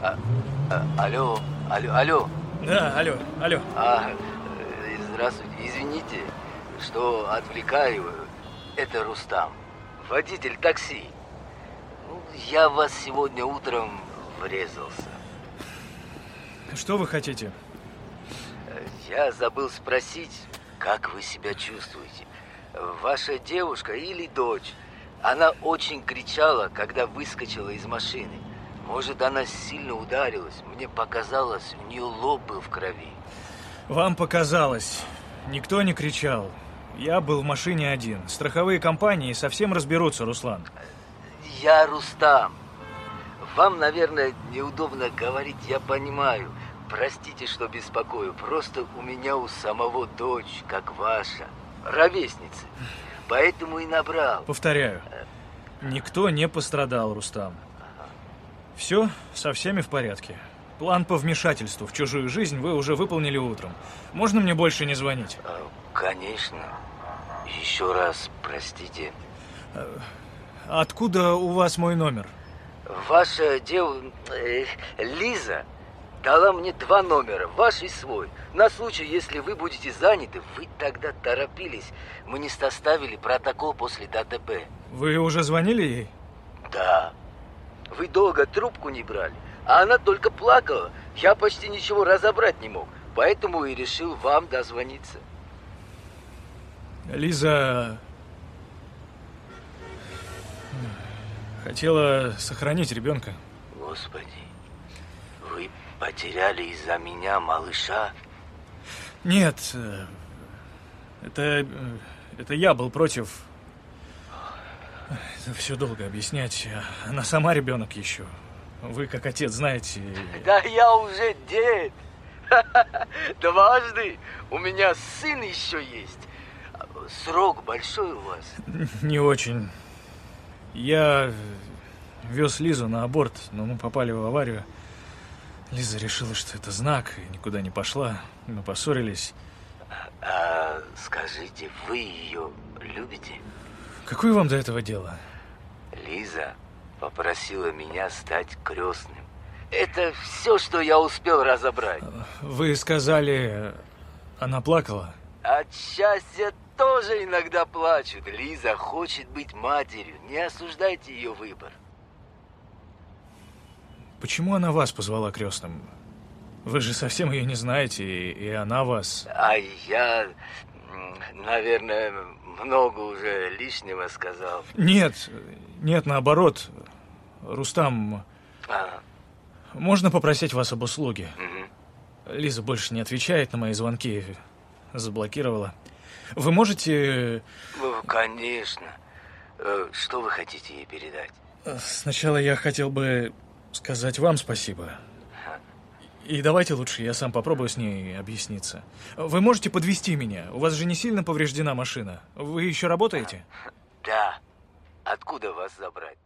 А, а, алло, алло, алло. Да, алло, алло. А, э, здравствуйте, извините, что отвлекаю. Это Рустам, водитель такси. Ну, Я вас сегодня утром врезался. Что вы хотите? Я забыл спросить, как вы себя чувствуете. Ваша девушка или дочь, она очень кричала, когда выскочила из машины. Может, она сильно ударилась. Мне показалось, у нее лоб был в крови. Вам показалось. Никто не кричал. Я был в машине один. Страховые компании совсем разберутся, Руслан. Я Рустам. Вам, наверное, неудобно говорить, я понимаю. Простите, что беспокою. Просто у меня у самого дочь, как ваша, ровесницы. Поэтому и набрал. Повторяю. Никто не пострадал, Рустам. Все со всеми в порядке. План по вмешательству в чужую жизнь вы уже выполнили утром. Можно мне больше не звонить? А, Конечно. Еще раз простите. Откуда у вас мой номер? Ваша дев... э, Лиза дала мне два номера, ваш и свой. На случай, если вы будете заняты, вы тогда торопились. Мы не составили протокол после ДТП. Вы уже звонили ей? Да. Вы долго трубку не брали, а она только плакала. Я почти ничего разобрать не мог, поэтому и решил вам дозвониться. Лиза хотела сохранить ребенка. Господи, вы потеряли из-за меня малыша? Нет, э, это, э, это я был против. Это все долго объяснять. Она сама ребенок еще. Вы, как отец, знаете. Да я уже дед. Дважды. У меня сын еще есть. Срок большой у вас. Не очень. Я вез Лизу на аборт, но мы попали в аварию. Лиза решила, что это знак, и никуда не пошла. Мы поссорились. А скажите, вы ее любите? Какое вам до этого дело? Лиза попросила меня стать крестным. Это все, что я успел разобрать. Вы сказали, она плакала? От счастья тоже иногда плачут. Лиза хочет быть матерью. Не осуждайте ее выбор. Почему она вас позвала крестным? Вы же совсем ее не знаете, и, и она вас... А я, наверное, много уже лишнего сказал. Нет, нет, наоборот. Рустам, А, можно попросить вас об услуге? мгм. Лиза больше не отвечает на мои звонки. Заблокировала. Вы можете... Ну, конечно. Э, Что вы хотите ей передать? Сначала я хотел бы сказать вам спасибо. И давайте лучше я сам попробую с ней объясниться. Вы можете подвести меня? У вас же не сильно повреждена машина. Вы еще работаете? Да. Откуда вас забрать?